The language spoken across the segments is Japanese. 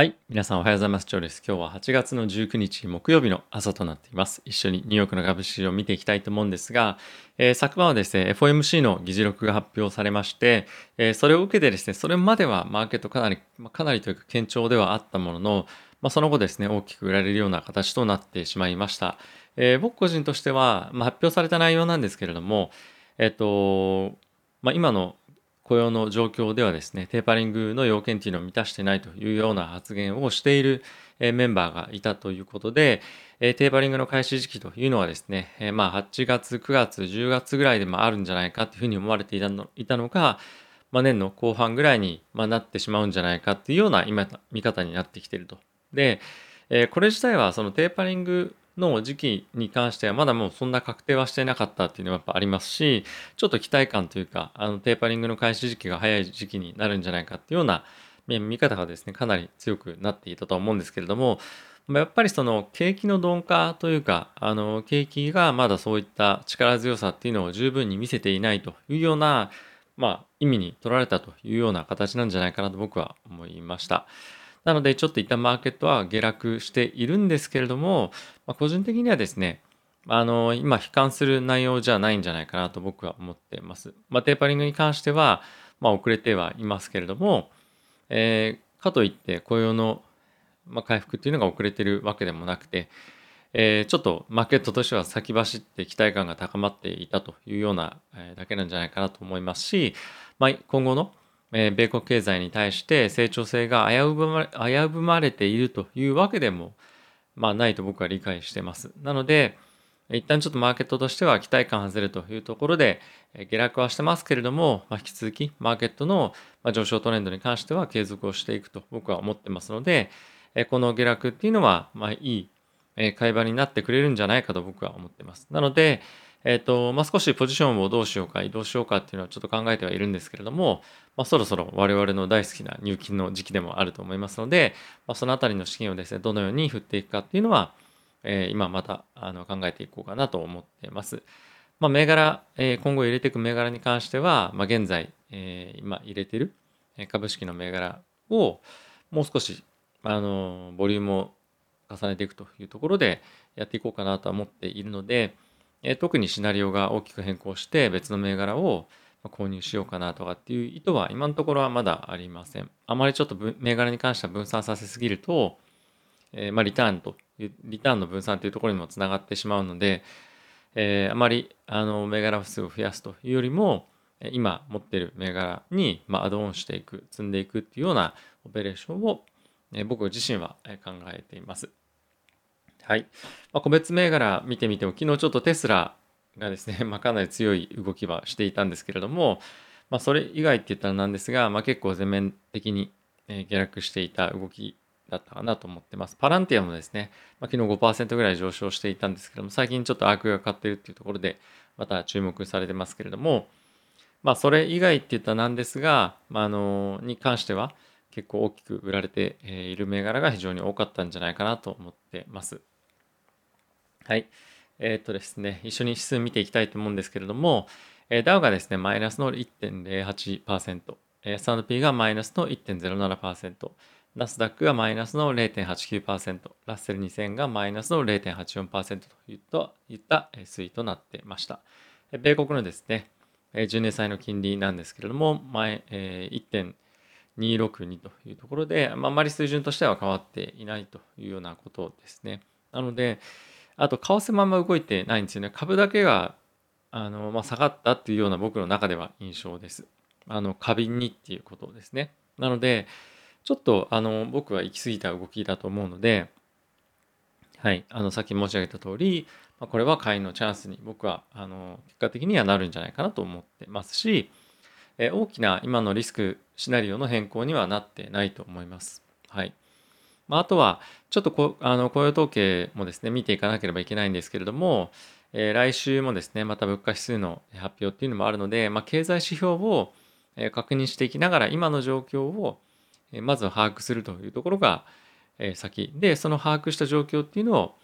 はい。皆さんおはようございます。ジョーです。今日は8月の19日木曜日の朝となっています。一緒にニューヨークの株式市場を見ていきたいと思うんですが、えー、昨晩はですね、FOMC の議事録が発表されまして、えー、それを受けてですね、それまではマーケットかなりま、かなりというか堅調ではあったものの、まあ、その後ですね、大きく売られるような形となってしまいました。えー、僕個人としては、まあ、発表された内容なんですけれども、えっ、と、まあ、今の雇用の状況ではですね、テーパリングの要件っていうのを満たしてないというような発言をしているメンバーがいたということで、テーパリングの開始時期というのはですね、まあ8月、9月、10月ぐらいでもあるんじゃないかというふうに思われていたのいたのが、まあ、年の後半ぐらいになってしまうんじゃないかっていうような今見方になってきていると。で、これ自体はそのテーパリングの時期に関してはまだもうそんな確定はしてなかったっていうのはやっぱありますし、ちょっと期待感というか、あのテーパリングの開始時期が早い時期になるんじゃないかっていうような見方がですね、かなり強くなっていたと思うんですけれども、やっぱりその景気の鈍化というか、あの景気がまだそういった力強さっていうのを十分に見せていないというような、まあ、意味に取られたというような形なんじゃないかなと僕は思いました。なので、ちょっと一旦マーケットは下落しているんですけれども、まあ、個人的にはですね、あの、今、悲観する内容じゃないんじゃないかなと僕は思ってます。まあ、テーパリングに関しては、まあ、遅れてはいますけれども、えー、かといって雇用の、まあ、回復っていうのが遅れてるわけでもなくて、えー、ちょっとマーケットとしては先走って期待感が高まっていたというような、え、だけなんじゃないかなと思いますし、まあ、今後のえ米国経済に対して成長性が危ぶまれ危ぶまれているというわけでも、まあ、ないと僕は理解してます。なので、一旦ちょっとマーケットとしては期待感外れというところで下落はしてますけれども、まあ、引き続きマーケットの上昇トレンドに関しては継続をしていくと僕は思ってますので、この下落っていうのは、まあ、いい買い場になってくれるんじゃないかと僕は思ってます。なので、えっ、ー、と、まあ、少しポジションをどうしようか、移動しようかっていうのはちょっと考えてはいるんですけれども、まあ、そろそろ我々の大好きな入金の時期でもあると思いますので、まあ、そのあたりの資金をですね、どのように振っていくかっていうのは、えー、今またあの考えていこうかなと思っています。まあ、銘柄、えー、今後入れていく銘柄に関しては、まあ、現在、えー、今入れてる株式の銘柄をもう少し、あの、ボリュームを重ねていくというところでやっていこうかなとは思っているので、え特にシナリオが大きく変更して別の銘柄を購入しようかなとかっていう意図は今のところはまだありません。あまりちょっと銘柄に関しては分散させすぎると、えー、まあリターンとリターンの分散というところにもつながってしまうので、えー、あまりあの銘柄数を増やすというよりも今持っている銘柄に、まあ、アドオンしていく積んでいくっていうようなオペレーションを、え、僕自身は考えています。はい。まあ、個別銘柄見てみても、昨日ちょっとテスラがですね、まあ、かなり強い動きはしていたんですけれども、まあ、それ以外って言ったらなんですが、まあ、結構全面的に下落していた動きだったかなと思ってます。パランティアもですね、まあ、昨日5%ぐらい上昇していたんですけども、最近ちょっとアークがかかっているっていうところで、また注目されてますけれども、まあ、それ以外って言ったらなんですが、まあ、あの、に関しては、結構大きく売られている銘柄が非常に多かったんじゃないかなと思ってます。はい。えー、とですね、一緒に指数見ていきたいと思うんですけれども、えー、ダウがですね、マイナスの1.08%、えー、S&P がマイナスの1.07%、ナスダックがマイナスの0.89%、ラッセル2000がマイナスの0.84%といったいった推移となっていました。米国のですね、10年債の金利なんですけれども、前、えー、1.262というところで、まあ、あまり水準としては変わっていないというようなことですね。なので、あと、為替もあんま動いてないんですよね。株だけが、あの、まあ、下がったっていうような僕の中では印象です。あの、過敏にっていうことですね。なので、ちょっと、あの、僕は行き過ぎた動きだと思うので、はい、あの、さっき申し上げた通り、ま、これは買いのチャンスに僕は、あの、結果的にはなるんじゃないかなと思ってますし、え大きな今のリスクシナリオの変更にはなってないと思います。はい。まあ、あとは、ちょっとこあの雇用統計もですね、見ていかなければいけないんですけれども、えー、来週もですね、また物価指数の発表っていうのもあるので、まあ、経済指標を確認していきながら、今の状況をまず把握するというところが先で、その把握した状況っていうのを、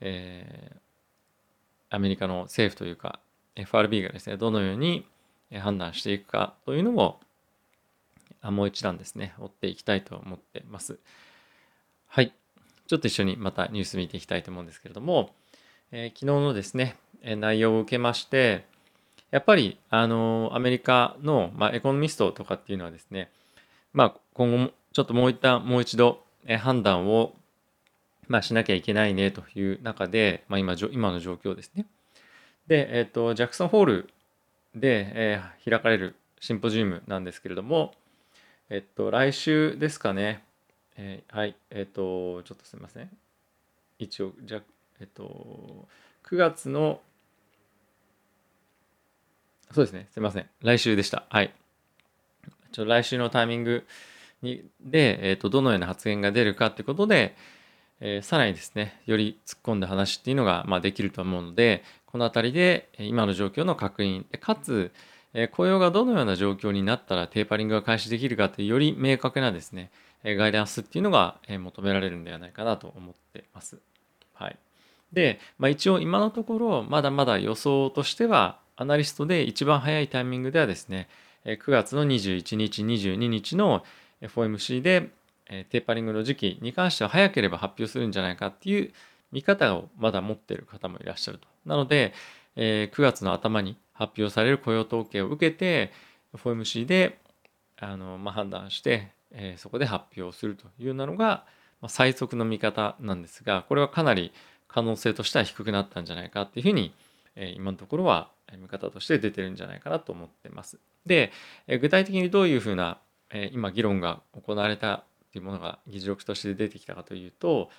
えー、アメリカの政府というか、FRB がですね、どのように判断していくかというのを、もう一段ですね、追っていきたいと思ってます。はい。ちょっと一緒にまたニュース見ていきたいと思うんですけれども、えー、昨日のですね、え内容を受けまして、やっぱり、あのアメリカの、まあ、エコノミストとかっていうのはですね、まあ、今後もちょっともう一旦、もう一度、え判断を、まあ、しなきゃいけないねという中で、まあ、今、今の状況ですね。で、えっ、ー、と、ジャクソンホールで、えー、開かれるシンポジウムなんですけれども、えっと、来週ですかね、えー、はい、えっと、ちょっとすみません。一応、じゃえっと、9月の、そうですね、すみません。来週でした。はい。ちょ来週のタイミングにで、えっと、どのような発言が出るかってことで、え、さらにですね、より突っ込んだ話っていうのが、まあ、できると思うので、この辺りで今の状況の確認、かつ、え雇用がどのような状況になったらテーパリングが開始できるかというより明確なですね、ガイダンスっていうのが求められるんではないかなと思ってます。はい。で、まあ、一応今のところまだまだ予想としてはアナリストで一番早いタイミングではですね、9月の21日、22日の FOMC でテーパリングの時期に関しては早ければ発表するんじゃないかっていう見方をまだ持ってる方もいらっしゃると。なので、9月の頭に発表される雇用統計を受けて FOMC であの、まあ、判断して、え、そこで発表するというなのが、ま、最速の見方なんですがこれはかなり可能性としては低くなったんじゃないかっていうふうに、え、今のところは見方として出てるんじゃないかなと思ってます。で、え、具体的にどういうふうな、え今議論が行われたっていうものが議事録として出てきたかというと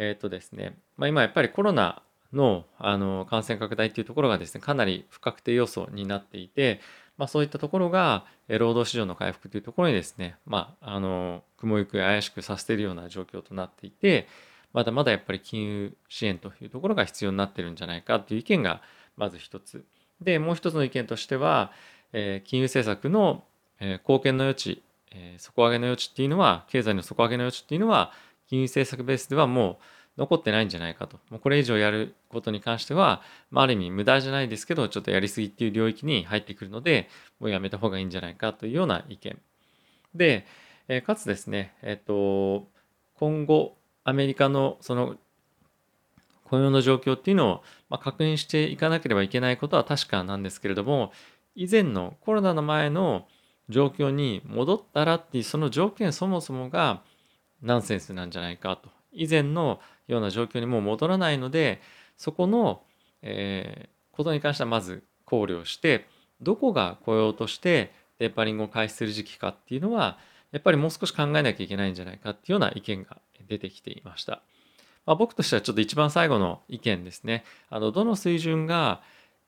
えっ、とですね、まあ、今やっぱりコロナのあの感染拡大っていうところがですねかなり不確定要素になっていて、まあ、そういったところが労働市場の回復というところにですね、まあ、あの雲行きを怪しくさせているような状況となっていてまだまだやっぱり金融支援というところが必要になってるんじゃないかという意見がまず一つ。でもう一つの意見としては、えー、金融政策の、えー、貢献の余地、えー、底上げの余地っていうのは経済の底上げの余地っていうのは金融政策ベースではもう残ってないんじゃないかと。もうこれ以上やることに関しては、まあ、ある意味無駄じゃないですけど、ちょっとやりすぎっていう領域に入ってくるので、もうやめた方がいいんじゃないかというような意見。で、えかつですね、えっと、今後、アメリカのその雇用の状況っていうのを、ま確認していかなければいけないことは確かなんですけれども、以前のコロナの前の状況に戻ったらっていうその条件そもそもがナンセンスなんじゃないかと以前のような状況にもう戻らないのでそこの、えー、ことに関してはまず考慮してどこが雇用としてテーパリングを開始する時期かっていうのはやっぱりもう少し考えなきゃいけないんじゃないかっていうような意見が出てきていました。まあ、僕としてはちょっと一番最後の意見ですね。あのどの水準が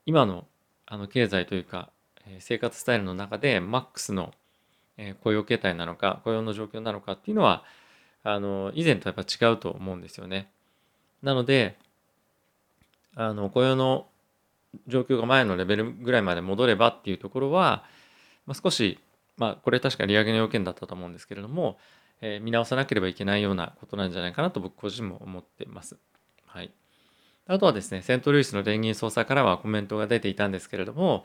今のあの経済というか生活スタイルの中でマックスの雇用形態なのか雇用の状況なのかっていうのはあの以前とやっぱ違うと思うんですよね。なのであの雇用の状況が前のレベルぐらいまで戻ればっていうところは、まあ、少し、まあ、これ確か利上げの要件だったと思うんですけれども、えー、見直さなければいけないようなことなんじゃないかなと僕個人も思っています。はい、あとはですねセントルイスの連銀総裁からはコメントが出ていたんですけれども、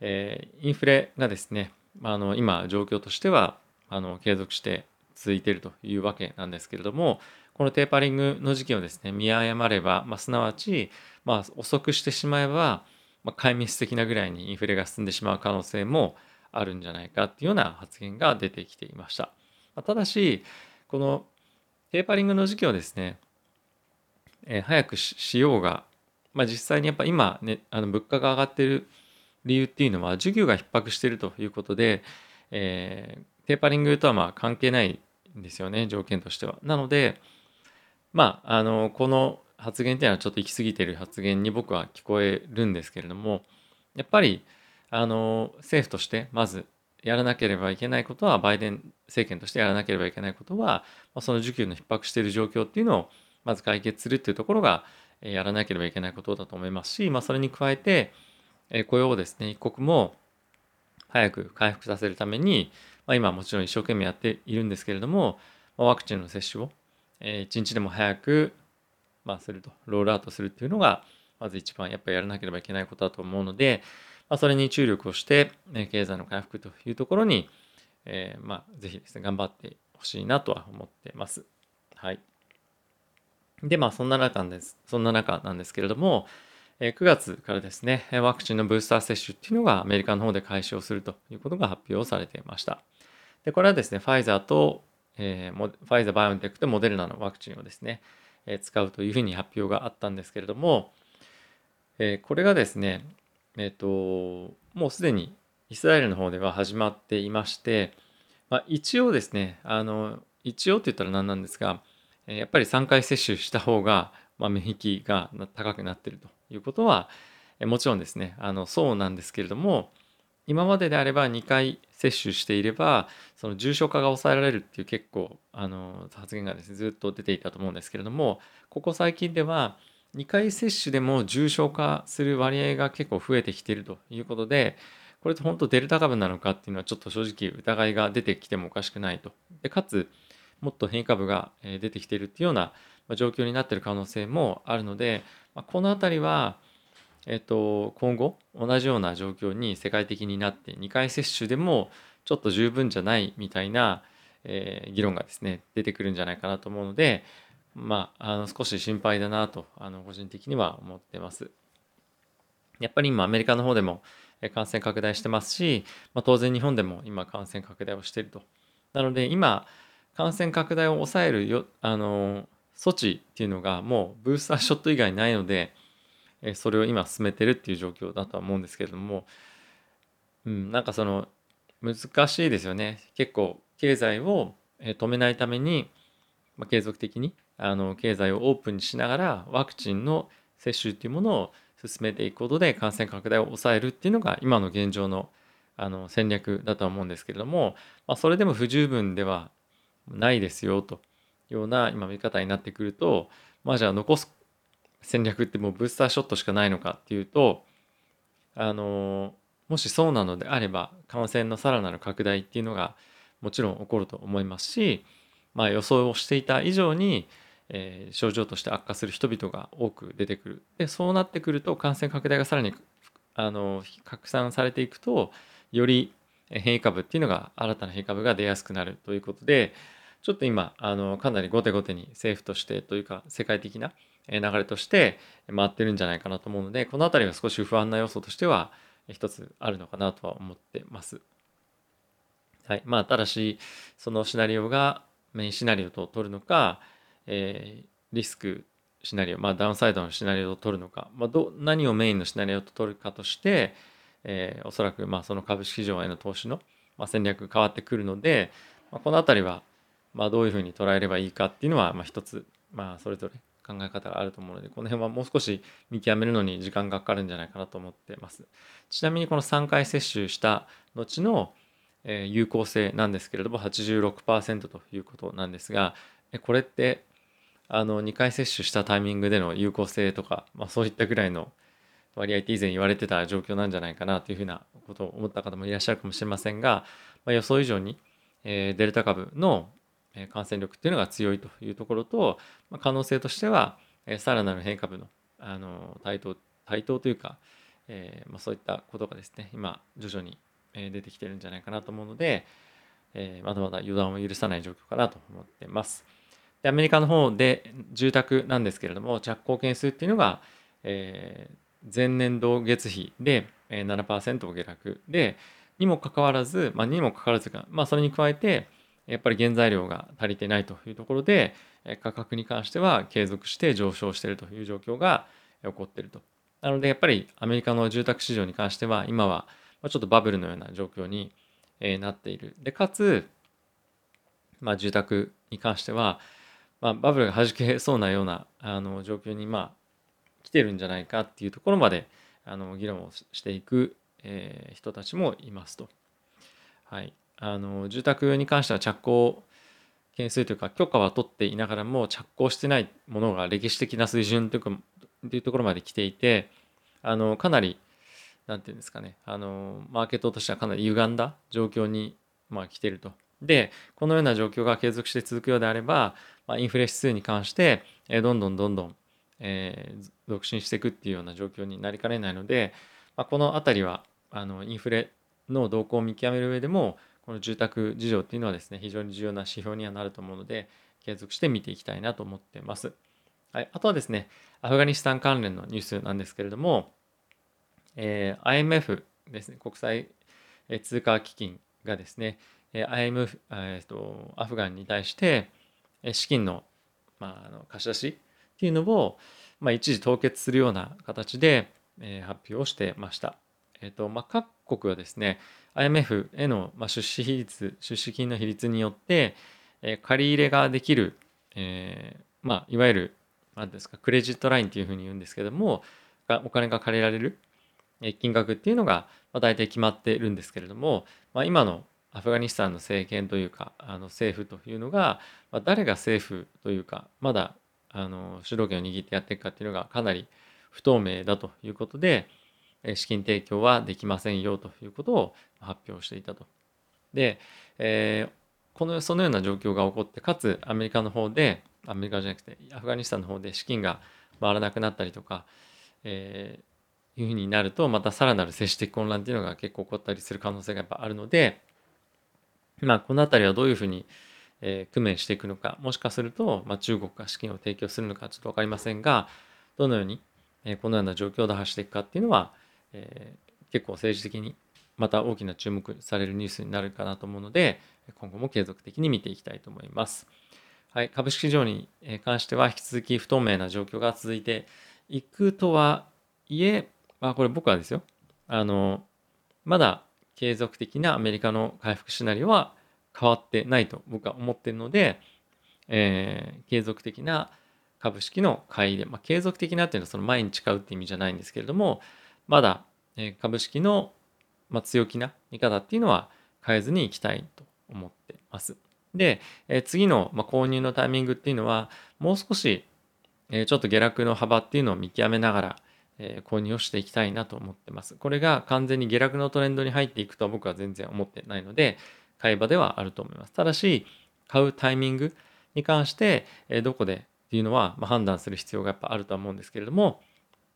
えー、インフレがですねあの今状況としてはあの継続して続いているというわけなんですけれどもこのテーパリングの時期をですね見誤れば、まあ、すなわち、まあ、遅くしてしまえば、まあ、壊滅的なぐらいにインフレが進んでしまう可能性もあるんじゃないかっていうような発言が出てきていました。まあ、ただしこのテーパリングの時期をですね、えー、早くしようが、まあ、実際にやっぱ今ねあの物価が上がっている理由っていうのは需給が逼迫しているということで、えー、テーパリングとはまあ関係ないんですよね条件としては。なのでまああのこの発言っていうのはちょっと行き過ぎてる発言に僕は聞こえるんですけれどもやっぱりあの政府としてまずやらなければいけないことはバイデン政権としてやらなければいけないことは、ま、その需給の逼迫している状況っていうのをまず解決するっていうところがやらなければいけないことだと思いますし、まあ、それに加えて雇用をですね一刻も早く回復させるために、まあ、今もちろん一生懸命やっているんですけれども、まあ、ワクチンの接種を、えー、一日でも早く、まあ、すると、ロールアウトするっていうのが、まず一番やっぱりやらなければいけないことだと思うので、まあ、それに注力をして、ね、経済の回復というところに、えー、まあ、ぜひですね、頑張ってほしいなとは思ってます。はい。で、まあ、そんな中です、そんな中なんですけれども、9月からですね、ワクチンのブースター接種っていうのがアメリカの方で開始をするということが発表されていました。で、これはですね、ファイザーと、えー、ファイザーバイオンテックとモデルナのワクチンをですね、えー、使うというふうに発表があったんですけれども、えー、これがですね、えっ、と、もうすでにイスラエルの方では始まっていまして、まあ、一応ですね、あの、一応って言ったら何なんですが、やっぱり3回接種した方が、まあ、免疫が高くなっているということはもちろんですねあのそうなんですけれども今までであれば2回接種していればその重症化が抑えられるっていう結構あの発言がですねずっと出ていたと思うんですけれどもここ最近では2回接種でも重症化する割合が結構増えてきているということでこれって本当デルタ株なのかっていうのはちょっと正直疑いが出てきてもおかしくないと。でかつもっと変異株が出てきているっていうような状況になってる可能性もあるのでまこの辺りは、えっと、今後同じような状況に世界的になって2回接種でもちょっと十分じゃないみたいな、えー、議論がですね出てくるんじゃないかなと思うのでまああの少し心配だなとあの個人的には思ってます。やっぱり今アメリカの方でも感染拡大してますし、まあ、当然日本でも今感染拡大をしていると。なので今感染拡大を抑えるよあの措置っていうのがもうブースターショット以外ないのでそれを今進めてるっていう状況だとは思うんですけれども、うん、なんかその難しいですよね。結構経済を止めないために、まあ、継続的にあの経済をオープンにしながらワクチンの接種っていうものを進めていくことで感染拡大を抑えるっていうのが今の現状のあの戦略だとは思うんですけれども、まあ、それでも不十分ではないですよというような今見方になってくるとまあじゃあ残す戦略ってもうブースターショットしかないのかっていうとあのもしそうなのであれば感染のさらなる拡大っていうのがもちろん起こると思いますし、まあ、予想をしていた以上に、えー、症状として悪化する人々が多く出てくる。でそうなってくると感染拡大がさらにあの拡散されていくとより変異株っていうのが新たな変異株が出やすくなるということでちょっと今あのかなり後手後手に政府としてというか世界的な流れとして回ってるんじゃないかなと思うのでこの辺りが少し不安な要素としては一つあるのかなとは思ってます。はい、まあただしそのシナリオがメインシナリオと取るのか、えー、リスクシナリオ、まあ、ダウンサイドのシナリオを取るのか、まあ、ど何をメインのシナリオと取るかとして、えー、おそらくまあその株式市場への投資の、まあ、戦略変わってくるので、まあ、この辺りはまあどういうふうに捉えればいいかっていうのはまあ一つまあそれぞれ考え方があると思うのでこの辺はもう少し見極めるのに時間がかかるんじゃないかなと思ってます。ちなみにこの3回接種した後の有効性なんですけれども86%ということなんですがこれってあの2回接種したタイミングでの有効性とか、まあ、そういったぐらいの割合って以前言われてた状況なんじゃないかなというふうなことを思った方もいらっしゃるかもしれませんが、まあ、予想以上に、えデルタ株の感染力っていうのが強いというところと、ま、可能性としては、えさらなる変異株のあの台頭台頭というか、えー、まあ、そういったことがですね今徐々に出てきてるんじゃないかなと思うので、えー、まだまだ予断を許さない状況かなと思ってます。でアメリカの方で住宅なんですけれども着工件数っていうのが、えー、前年度月比で7%下落でにもかかわらず、まあ、にもかかわらずか、まあ、それに加えてやっぱり原材料が足りてないというところで価格に関しては継続して上昇しているという状況が起こっていると。なのでやっぱりアメリカの住宅市場に関しては今はちょっとバブルのような状況になっている。でかつ、まあ、住宅に関しては、まあ、バブルがはじけそうなようなあの状況にまあ来てるんじゃないかっていうところまであの議論をしていく、えー、人たちもいますと。はい、あの住宅に関しては着工件数というか許可は取っていながらも着工してないものが歴史的な水準というかというところまで来ていてあのかなり何て言うんですかねあのマーケットとしてはかなり歪んだ状況に、まあ、来てると。でこのような状況が継続して続くようであれば、まあ、インフレ指数に関して、えどんどんどんどん、えー、独身していくっていうような状況になりかねないので、まあ、この辺りはあのインフレの動向を見極める上でもこの住宅事情っていうのはですね非常に重要な指標にはなると思うので継続して見ていきたいなと思ってます。はい、あとはですね、アフガニスタン関連のニュースなんですけれども、えー、IMF ですね、国際通貨基金がですね、IMF、えーと、アフガンに対して資金の,、まあ、あの貸し出しっていうのを、まあ、一時凍結するような形で、えー、発表をしてました。えーとまあ、各国はですね IMF への、出資比率出資金の比率によって、え、借り入れができる、えーまあ、いわゆる何ですかクレジットラインっていうふうに言うんですけどもお金が借りられる金額っていうのが、大体決まっているんですけれども、まあ、今のアフガニスタンの政権というかあの政府というのが、まあ、誰が政府というかまだあの主導権を握ってやっていくかっていうのがかなり不透明だということで資金提供はできませんよということを発表していたと。で、えー、このそのような状況が起こってかつアメリカの方でアメリカじゃなくてアフガニスタンの方で資金が回らなくなったりとか、えー、いうふうになるとまたさらなる政治的混乱っていうのが結構起こったりする可能性がやっぱあるのでまあこの辺りはどういうふうにえー、工面していくのかもしかすると、まあ、中国が資金を提供するのかちょっと分かりませんがどのように、え、このような状況を打破していくかっていうのは、えー、結構政治的にまた大きな注目されるニュースになるかなと思うので今後も継続的に見ていきたいと思います。はい、株式市場に関しては引き続き不透明な状況が続いていくとはいえ、まあ、これ僕はですよあのまだ継続的なアメリカの回復シナリオは変わってないと僕は思ってるので、えー、継続的な株式の買い入れ、まあ、継続的なっていうのはその毎日買うって意味じゃないんですけれどもまだ、え株式の、ま、強気な見方っていうのは変えずにいきたいと思ってます。で、え、次の、ま、購入のタイミングっていうのはもう少し、え、ちょっと下落の幅っていうのを見極めながら、え、購入をしていきたいなと思ってます。これが完全に下落のトレンドに入っていくとは僕は全然思ってないので、買い場ではあると思います。ただし、買うタイミングに関して、えどこでっていうのは、ま判断する必要がやっぱあるとは思うんですけれども、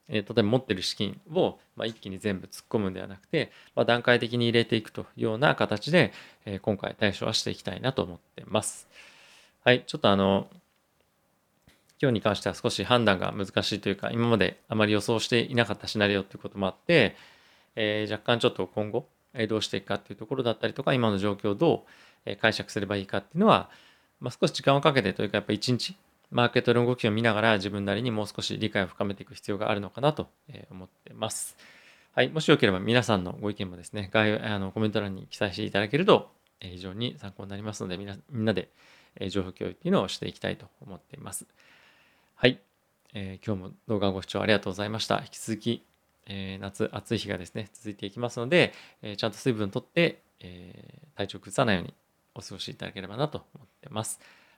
え例えば持ってる資金を、ま一気に全部突っ込むんではなくて、ま段階的に入れていくというような形で、え今回対処はしていきたいなと思ってます。はい、ちょっとあの、今日に関しては少し判断が難しいというか、今まであまり予想していなかったシナリオということもあって、え、若干ちょっと今後、えどうしていくかっていうところだったりとか、今の状況をどう解釈すればいいかっていうのは、まあ、少し時間をかけてというか、やっぱ一日、マーケットの動きを見ながら自分なりにもう少し理解を深めていく必要があるのかなと思ってます。はい。もしよければ皆さんのご意見もですね、概要あのコメント欄に記載していただけると非常に参考になりますので、みんなみんなで情報共有っていうのをしていきたいと思っています。はい。えー、今日も動画ご視聴ありがとうございました。引き続きえー、夏暑い日がですね続いていきますので、えー、ちゃんと水分とって、え、体調崩さないようにお過ごしいただければなと思ってます。